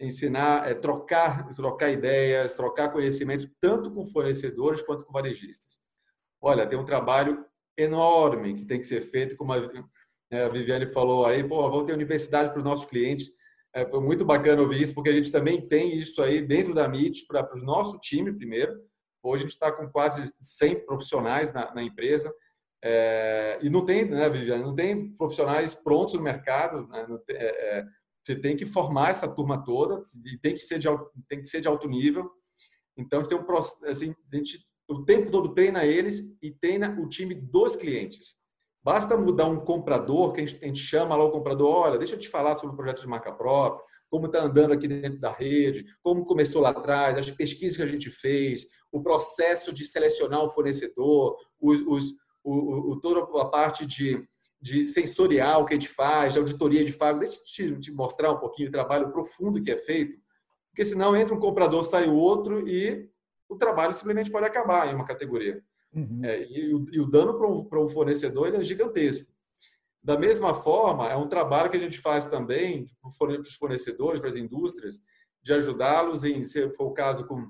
ensinar, é trocar, trocar ideias, trocar conhecimento tanto com fornecedores quanto com varejistas. Olha, tem um trabalho enorme que tem que ser feito, como a, né, a Viviane falou aí, pô, vamos ter universidade para os nossos clientes. É, foi muito bacana ouvir isso, porque a gente também tem isso aí dentro da MIT para o nosso time, primeiro. Hoje a gente está com quase 100 profissionais na, na empresa. É, e não tem, né, Viviane, não tem profissionais prontos no mercado. Né, tem, é, é, você tem que formar essa turma toda e tem que ser de, tem que ser de alto nível. Então, a gente tem um assim, a gente o tempo todo treina eles e treina o time dos clientes. Basta mudar um comprador, que a gente, chama lá o comprador, olha, deixa eu te falar sobre o projeto de marca própria, como está andando aqui dentro da rede, como começou lá atrás, as pesquisas que a gente fez, o processo de selecionar o fornecedor, os, os, o, o, toda a parte de, de sensorial que a gente faz, de auditoria de fato. Deixa eu te, te mostrar um pouquinho o trabalho profundo que é feito, porque senão entra um comprador, sai o outro e o trabalho simplesmente pode acabar em uma categoria. Uhum. É, e, o, e, o, dano para um, fornecedor é gigantesco. Da mesma forma, é um trabalho que a gente faz também para os fornecedores, para as indústrias, de ajudá-los em, se for o caso, com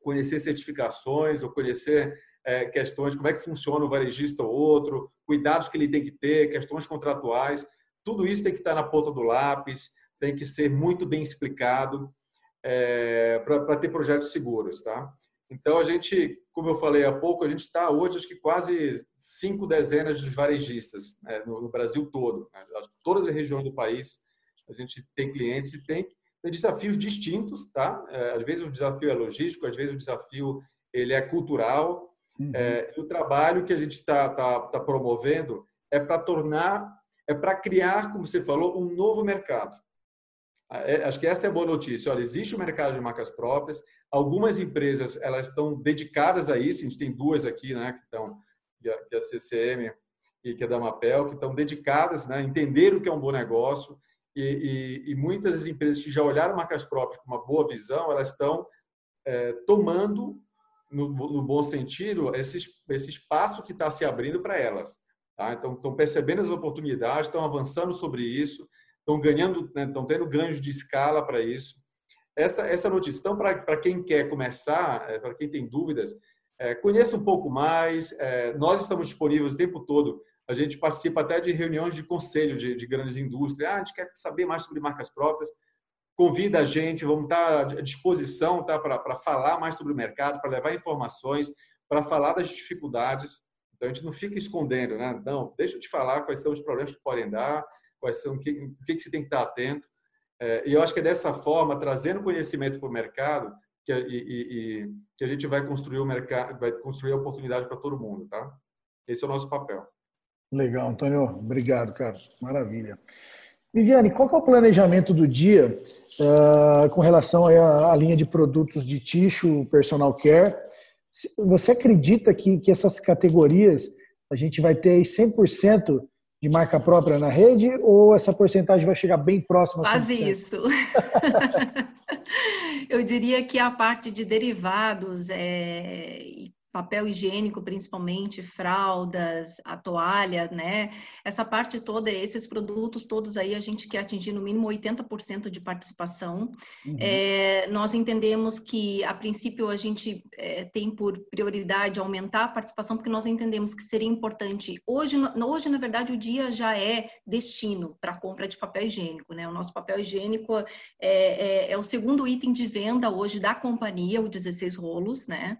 conhecer certificações ou conhecer é, questões, como é que funciona o varejista ou outro, cuidados que ele tem que ter, questões contratuais. Tudo isso tem que estar na ponta do lápis, tem que ser muito bem explicado é, para ter projetos seguros, tá? Então, a gente, como eu falei há pouco, a gente está hoje, acho que quase cinco dezenas de varejistas né, no, no, Brasil todo. Né? Todas as regiões do país, a gente tem clientes e tem, tem desafios distintos, tá? É, às vezes o desafio é logístico, às vezes o desafio ele é cultural. Uhum. É, e o trabalho que a gente está tá, tá promovendo é para tornar, é para criar, como você falou, um novo mercado. É, acho que essa é a boa notícia. Olha, existe o mercado de marcas próprias. Algumas empresas elas estão dedicadas a isso. A gente tem duas aqui, né, que estão que é a CCM e que é da Mapel, que estão dedicadas, né, a entender o que é um bom negócio. E, e, e muitas das empresas que já olharam marcas próprias com uma boa visão, elas estão é, tomando, no, no, bom sentido, esse, esse espaço que está se abrindo para elas. Tá? Então, estão percebendo as oportunidades, estão avançando sobre isso estão ganhando, né, estão tendo ganhos de escala para isso. Essa, essa notícia. Então, para quem quer começar, é, para quem tem dúvidas, é, conheça um pouco mais. É, nós estamos disponíveis o tempo todo. A gente participa até de reuniões de conselho de, de grandes indústrias. Ah, a gente quer saber mais sobre marcas próprias. Convida a gente, vamos estar à disposição tá, para falar mais sobre o mercado, para levar informações, para falar das dificuldades. Então, a gente não fica escondendo, né? Não, deixa eu te falar quais são os problemas que podem dar, quais são, o que, o que você tem que estar atento. É, e eu acho que é dessa forma, trazendo conhecimento para o mercado, que, e, e, que a gente vai construir o mercado, vai construir a oportunidade para todo mundo, tá? Esse é o nosso papel. Legal, Antônio. Obrigado, cara. Maravilha. Viviane, qual é o planejamento do dia uh, com relação à, à, linha de produtos de tixo, personal care? Você acredita que, que essas categorias a gente vai ter 100% de marca própria na rede ou essa porcentagem vai chegar bem próxima? Quase isso. Eu diria que a parte de derivados é, papel higiênico, principalmente, fraldas, a toalha, né? Essa parte toda, esses produtos todos aí, a gente quer atingir no mínimo 80% de participação. Uhum. É, nós entendemos que, a princípio, a gente é, tem por prioridade aumentar a participação, porque nós entendemos que seria importante. Hoje, hoje na verdade, o dia já é destino para a compra de papel higiênico, né? O nosso papel higiênico é, é, é o segundo item de venda hoje da companhia, o 16 rolos, né?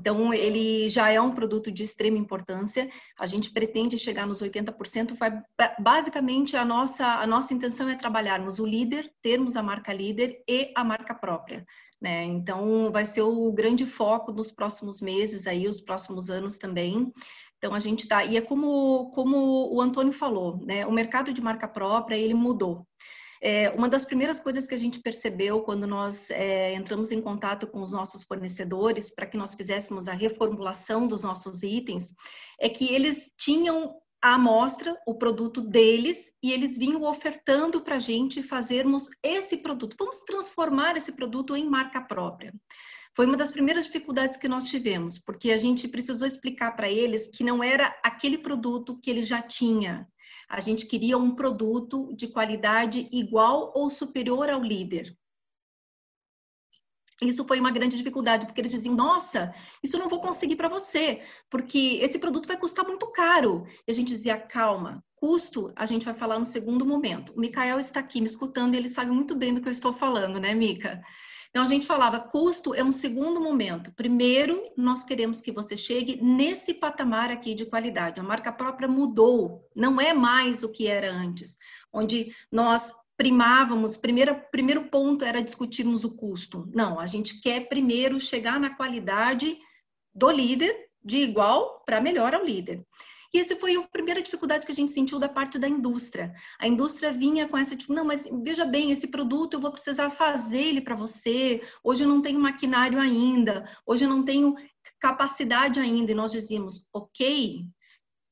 Então, ele já é um produto de extrema importância. A gente pretende chegar nos 80%. Vai, basicamente, a nossa, a nossa intenção é trabalharmos o líder, termos a marca líder e a marca própria. Né? Então, vai ser o grande foco nos próximos meses, aí, os próximos anos também. Então, a gente está... E é como, como o Antônio falou, né? o mercado de marca própria, ele mudou. É, uma das primeiras coisas que a gente percebeu quando nós é, entramos em contato com os nossos fornecedores para que nós fizéssemos a reformulação dos nossos itens é que eles tinham a amostra, o produto deles, e eles vinham ofertando para a gente fazermos esse produto. Vamos transformar esse produto em marca própria. Foi uma das primeiras dificuldades que nós tivemos, porque a gente precisou explicar para eles que não era aquele produto que ele já tinha, a gente queria um produto de qualidade igual ou superior ao líder. Isso foi uma grande dificuldade, porque eles diziam: nossa, isso eu não vou conseguir para você, porque esse produto vai custar muito caro. E a gente dizia: calma, custo a gente vai falar no segundo momento. O Mikael está aqui me escutando e ele sabe muito bem do que eu estou falando, né, Mica? Então, a gente falava, custo é um segundo momento. Primeiro, nós queremos que você chegue nesse patamar aqui de qualidade. A marca própria mudou, não é mais o que era antes, onde nós primávamos, primeiro, primeiro ponto era discutirmos o custo. Não, a gente quer primeiro chegar na qualidade do líder, de igual para melhor ao líder. E essa foi a primeira dificuldade que a gente sentiu da parte da indústria. A indústria vinha com essa, tipo, não, mas veja bem, esse produto eu vou precisar fazer ele para você. Hoje eu não tenho maquinário ainda, hoje eu não tenho capacidade ainda. E nós dizíamos, ok,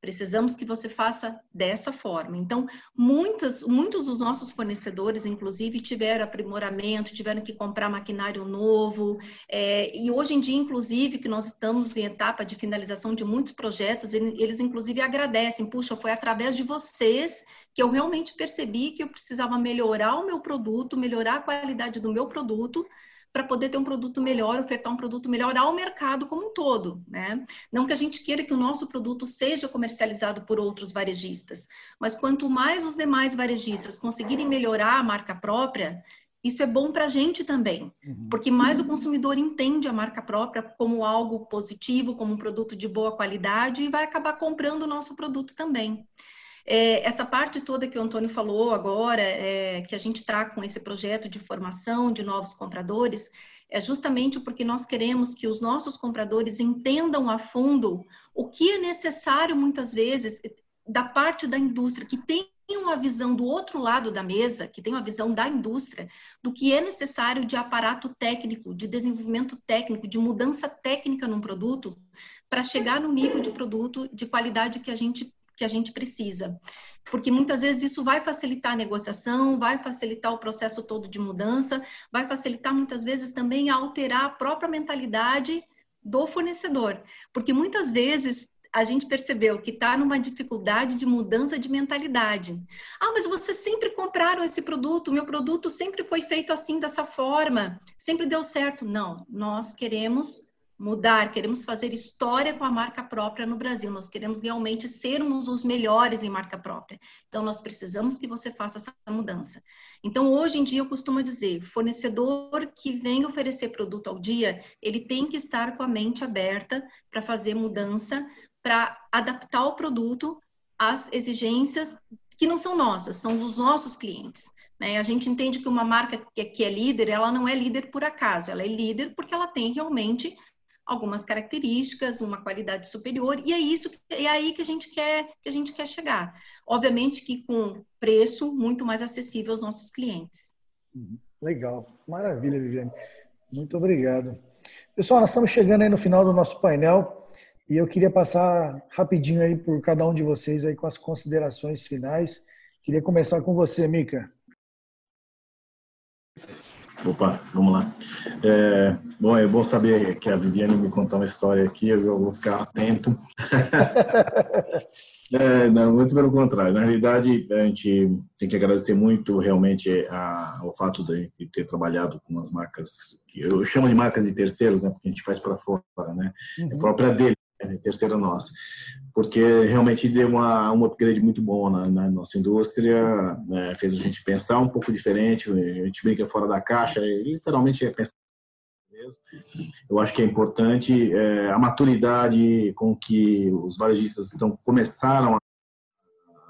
Precisamos que você faça dessa forma. Então, muitas, muitos dos nossos fornecedores, inclusive, tiveram aprimoramento, tiveram que comprar maquinário novo. É, e hoje em dia, inclusive, que nós estamos em etapa de finalização de muitos projetos, eles, inclusive, agradecem. Puxa, foi através de vocês que eu realmente percebi que eu precisava melhorar o meu produto, melhorar a qualidade do meu produto para poder ter um produto melhor, ofertar um produto melhor ao mercado como um todo, né? Não que a gente queira que o nosso produto seja comercializado por outros varejistas, mas quanto mais os demais varejistas conseguirem melhorar a marca própria, isso é bom para a gente também, uhum. porque mais o consumidor entende a marca própria como algo positivo, como um produto de boa qualidade e vai acabar comprando o nosso produto também. É, essa parte toda que o Antônio falou agora, é, que a gente está com esse projeto de formação de novos compradores, é justamente porque nós queremos que os nossos compradores entendam a fundo o que é necessário, muitas vezes, da parte da indústria, que tem uma visão do outro lado da mesa, que tem uma visão da indústria, do que é necessário de aparato técnico, de desenvolvimento técnico, de mudança técnica num produto, para chegar no nível de produto de qualidade que a gente que a gente precisa. Porque muitas vezes isso vai facilitar a negociação, vai facilitar o processo todo de mudança, vai facilitar muitas vezes também a alterar a própria mentalidade do fornecedor. Porque muitas vezes a gente percebeu que está numa dificuldade de mudança de mentalidade. Ah, mas vocês sempre compraram esse produto, meu produto sempre foi feito assim, dessa forma, sempre deu certo. Não, nós queremos mudar, queremos fazer história com a marca própria no Brasil. Nós queremos realmente sermos os melhores em marca própria. Então, nós precisamos que você faça essa mudança. Então, hoje em dia, eu costumo dizer: fornecedor que vem oferecer produto ao dia, ele tem que estar com a mente aberta para fazer mudança, para adaptar o produto às exigências que não são nossas, são dos nossos clientes. Né? A gente entende que uma marca que é líder, ela não é líder por acaso, ela é líder porque ela tem realmente algumas características, uma qualidade superior, e é isso é aí que a gente quer que a gente quer chegar. Obviamente que com preço muito mais acessível aos nossos clientes. Uhum. Legal, maravilha, Viviane. Muito obrigado. Pessoal, nós estamos chegando aí no final do nosso painel e eu queria passar rapidinho aí por cada um de vocês aí com as considerações finais. Queria começar com você, Mica. Opa, vamos lá. É, bom, é bom saber que a Viviane me contou uma história aqui, eu vou ficar atento. é, não, muito pelo contrário. Na realidade, a gente tem que agradecer muito realmente a, ao fato de, de, ter trabalhado com as marcas, que eu chamo de marcas de terceiros, né, porque a gente faz para fora, né? Uhum. É própria dele, é terceira nossa porque realmente deu uma, um upgrade muito bom na, na nossa indústria, né? fez a gente pensar um pouco diferente, a gente brinca fora da caixa, literalmente é pensar mesmo. Eu acho que é importante é, a maturidade com que os varejistas então começaram a,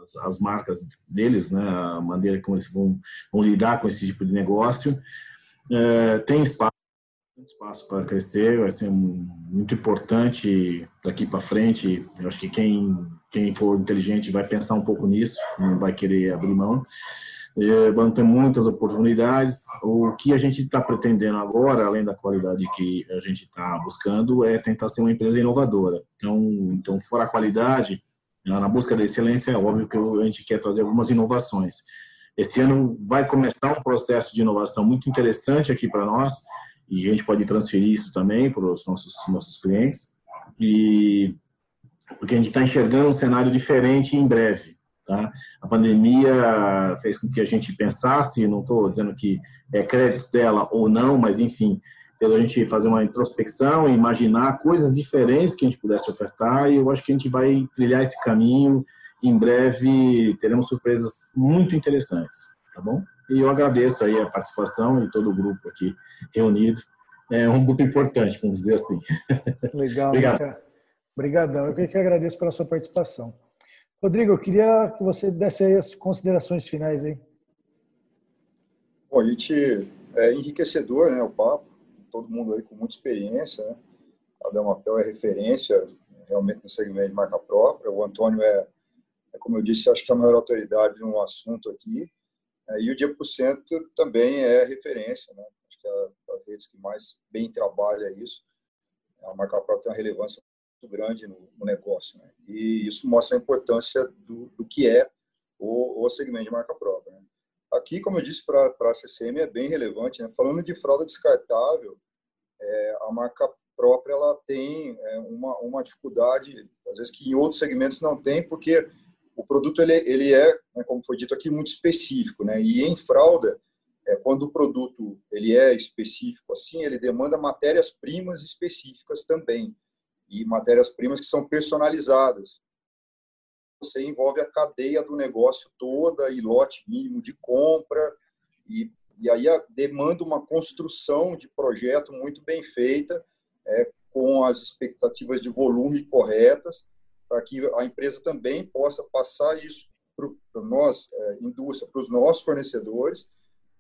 as, as, marcas deles, né, a maneira como eles vão, vão lidar com esse tipo de negócio. É, tem espaço espaço para crescer, vai ser muito importante daqui para frente. Eu acho que quem, quem for inteligente vai pensar um pouco nisso, não vai querer abrir mão. Vão ter muitas oportunidades. O que a gente está pretendendo agora, além da qualidade que a gente está buscando, é tentar ser uma empresa inovadora. Então, então fora a qualidade, na busca da excelência, é óbvio que a gente quer fazer algumas inovações. Esse ano vai começar um processo de inovação muito interessante aqui para nós e a gente pode transferir isso também para os nossos, nossos clientes. E porque a gente está enxergando um cenário diferente em breve. Tá? A pandemia fez com que a gente pensasse, não estou dizendo que é crédito dela ou não, mas enfim, fez a gente fazer uma introspecção, imaginar coisas diferentes que a gente pudesse ofertar e eu acho que a gente vai trilhar esse caminho. Em breve teremos surpresas muito interessantes, tá bom? E eu agradeço aí a participação e todo o grupo aqui reunido. É um grupo importante, vamos dizer assim. Legal, Obrigado. Obrigadão. Eu que agradeço pela sua participação. Rodrigo, eu queria que você desse aí as considerações finais aí. Bom, a gente é enriquecedor, né, o papo. Todo mundo aí com muita experiência, né? A Damapel é referência realmente no segmento de marca própria. O Antônio é, é como eu disse, acho que é a maior autoridade no assunto aqui. É, e o Dia por Cento também é referência, né? Acho que é a redes que mais bem trabalha isso. A marca própria tem uma relevância muito grande no, no negócio, né? E isso mostra a importância do, do que é o, o, segmento de marca própria. Né? Aqui, como eu disse, para a CCM é bem relevante. Né? Falando de fralda descartável, é, a marca própria ela tem é, uma, uma dificuldade, às vezes que em outros segmentos não tem, porque o produto ele, ele é, né, como foi dito aqui, muito específico, né? E em fralda, é, quando o produto ele é específico assim, ele demanda matérias-primas específicas também e matérias-primas que são personalizadas. Você envolve a cadeia do negócio toda e lote mínimo de compra e E aí demanda uma construção de projeto muito bem feita, é, com as expectativas de volume corretas, para que a empresa também possa passar isso para nós, é, indústria, para os nossos fornecedores,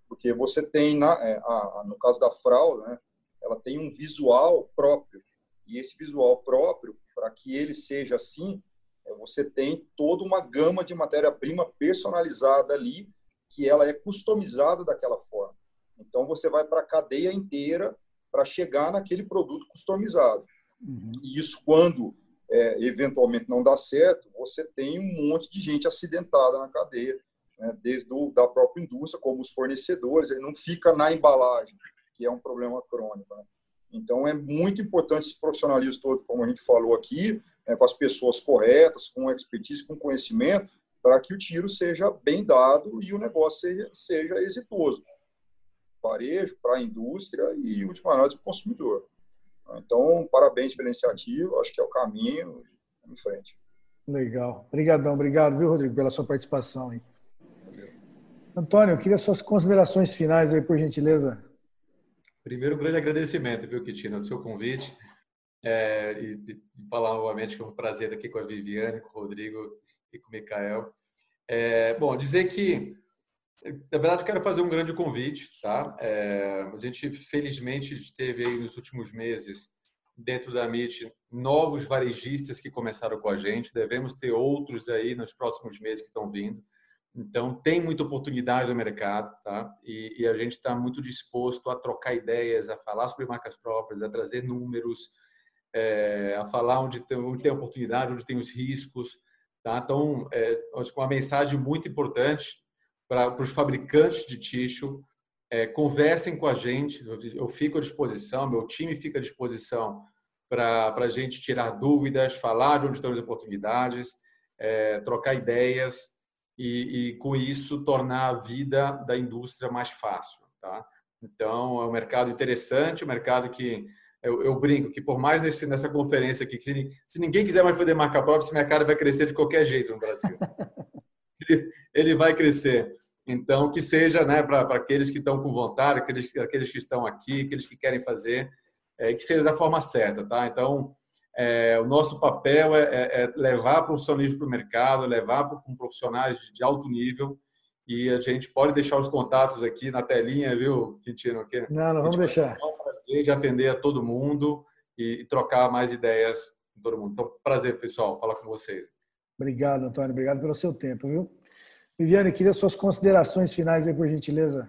porque você tem, na, é, a, a, no caso da fralda, né, ela tem um visual próprio, e esse visual próprio, para que ele seja assim, é, você tem toda uma gama de matéria-prima personalizada ali, que ela é customizada daquela forma. Então, você vai para a cadeia inteira para chegar naquele produto customizado. Uhum. E isso, quando é, eventualmente não dá certo, você tem um monte de gente acidentada na cadeia, né, desde o, da própria indústria, como os fornecedores, ele não fica na embalagem, que é um problema crônico. Né? Então, é muito importante esse profissionalismo todo, como a gente falou aqui, né, com as pessoas corretas, com expertise, com conhecimento, para que o tiro seja bem dado e o negócio seja, seja exitoso. Varejo, para a indústria e, última análise, para o consumidor. Então, parabéns pela iniciativa, acho que é o caminho em frente. Legal. Obrigadão, obrigado, viu, Rodrigo, pela sua participação. Hein? Antônio, eu queria suas considerações finais aí, por gentileza. Primeiro, um grande agradecimento, viu, Kitina, o seu convite. É, e, e, falar novamente que é um prazer estar aqui com a Viviane, com o Rodrigo e com o Mikael. É, bom, dizer que na verdade, quero fazer um grande convite, tá? É, a gente, felizmente, teve aí nos últimos meses, dentro da MIT, novos varejistas que começaram com a gente. Devemos ter outros aí nos próximos meses que estão vindo. Então, tem muita oportunidade no mercado, tá? E, e a gente está muito disposto a trocar ideias, a falar sobre marcas próprias, a trazer números, é, a falar onde tem, onde tem oportunidade, onde tem os riscos, tá? Então, é, acho que uma mensagem muito importante para os fabricantes de tixo, é, conversem com a gente, eu fico à disposição, meu time fica à disposição para a gente tirar dúvidas, falar de onde estão as oportunidades, é, trocar ideias e, e, com isso, tornar a vida da indústria mais fácil. Tá? Então, é um mercado interessante, um mercado que eu, eu brinco que por mais nesse, nessa conferência aqui, que se ninguém quiser mais fazer marca própria, esse mercado vai crescer de qualquer jeito no Brasil. ele, ele vai crescer. Então, que seja né, para aqueles que estão com vontade, aqueles, aqueles que estão aqui, aqueles que querem fazer, é, que seja da forma certa. Tá? Então, é, o nosso papel é, é, é levar profissionalismo para o mercado, levar com profissionais de alto nível e a gente pode deixar os contatos aqui na telinha, viu, Quintino? Aqui. Não, não vamos deixar. É um prazer de atender a todo mundo e, e trocar mais ideias com todo mundo. Então, prazer, pessoal, falar com vocês. Obrigado, Antônio. Obrigado pelo seu tempo, viu? Viviane, queria suas considerações finais aí, por gentileza.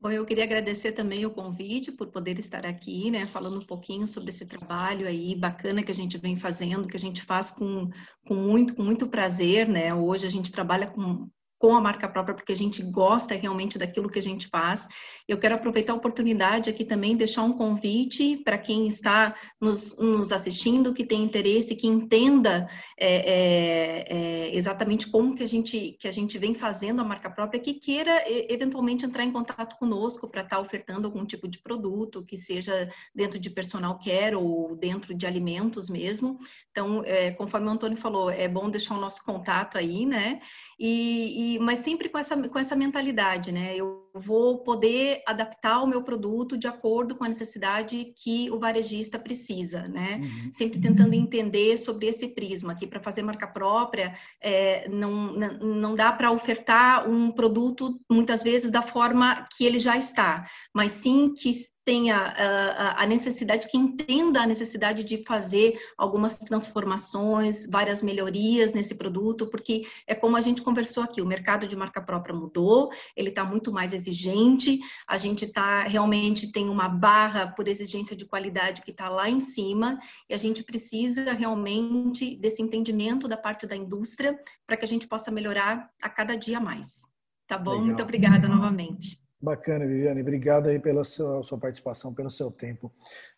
Bom, eu queria agradecer também o convite por poder estar aqui, né, falando um pouquinho sobre esse trabalho aí bacana que a gente vem fazendo, que a gente faz com, com muito, com muito prazer, né? Hoje a gente trabalha com com a marca própria, porque a gente gosta realmente daquilo que a gente faz. Eu quero aproveitar a oportunidade aqui também, deixar um convite para quem está nos, nos, assistindo, que tem interesse, que entenda é, é, é, exatamente como que a, gente, que a gente vem fazendo a marca própria, que queira eventualmente entrar em contato conosco para estar tá ofertando algum tipo de produto, que seja dentro de personal care ou dentro de alimentos mesmo. Então, é, conforme o Antônio falou, é bom deixar o nosso contato aí, né? E, e, mas sempre com essa, com essa mentalidade, né? Eu vou poder adaptar o meu produto de acordo com a necessidade que o varejista precisa, né? Uhum. Sempre tentando entender sobre esse prisma, que para fazer marca própria é, não, não dá para ofertar um produto muitas vezes da forma que ele já está, mas sim que tenha a, a necessidade, que entenda a necessidade de fazer algumas transformações, várias melhorias nesse produto, porque é como a gente conversou aqui, o mercado de marca própria mudou, ele está muito mais exigente, a gente está realmente tem uma barra por exigência de qualidade que está lá em cima, e a gente precisa realmente desse entendimento da parte da indústria para que a gente possa melhorar a cada dia mais. Tá bom? Legal. Muito obrigada novamente. Bacana, Viviane. Obrigado aí pela sua, sua, participação, pelo seu tempo.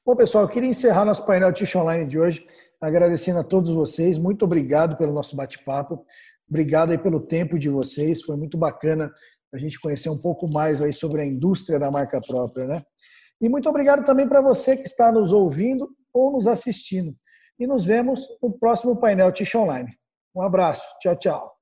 Bom, pessoal, eu queria encerrar nosso painel Tish Online de hoje, agradecendo a todos vocês. Muito obrigado pelo nosso bate-papo. Obrigado aí pelo tempo de vocês. Foi muito bacana a gente conhecer um pouco mais aí sobre a indústria da marca própria, né? E muito obrigado também para você que está nos ouvindo ou nos assistindo. E nos vemos no próximo painel Tish Online. Um abraço. Tchau, tchau.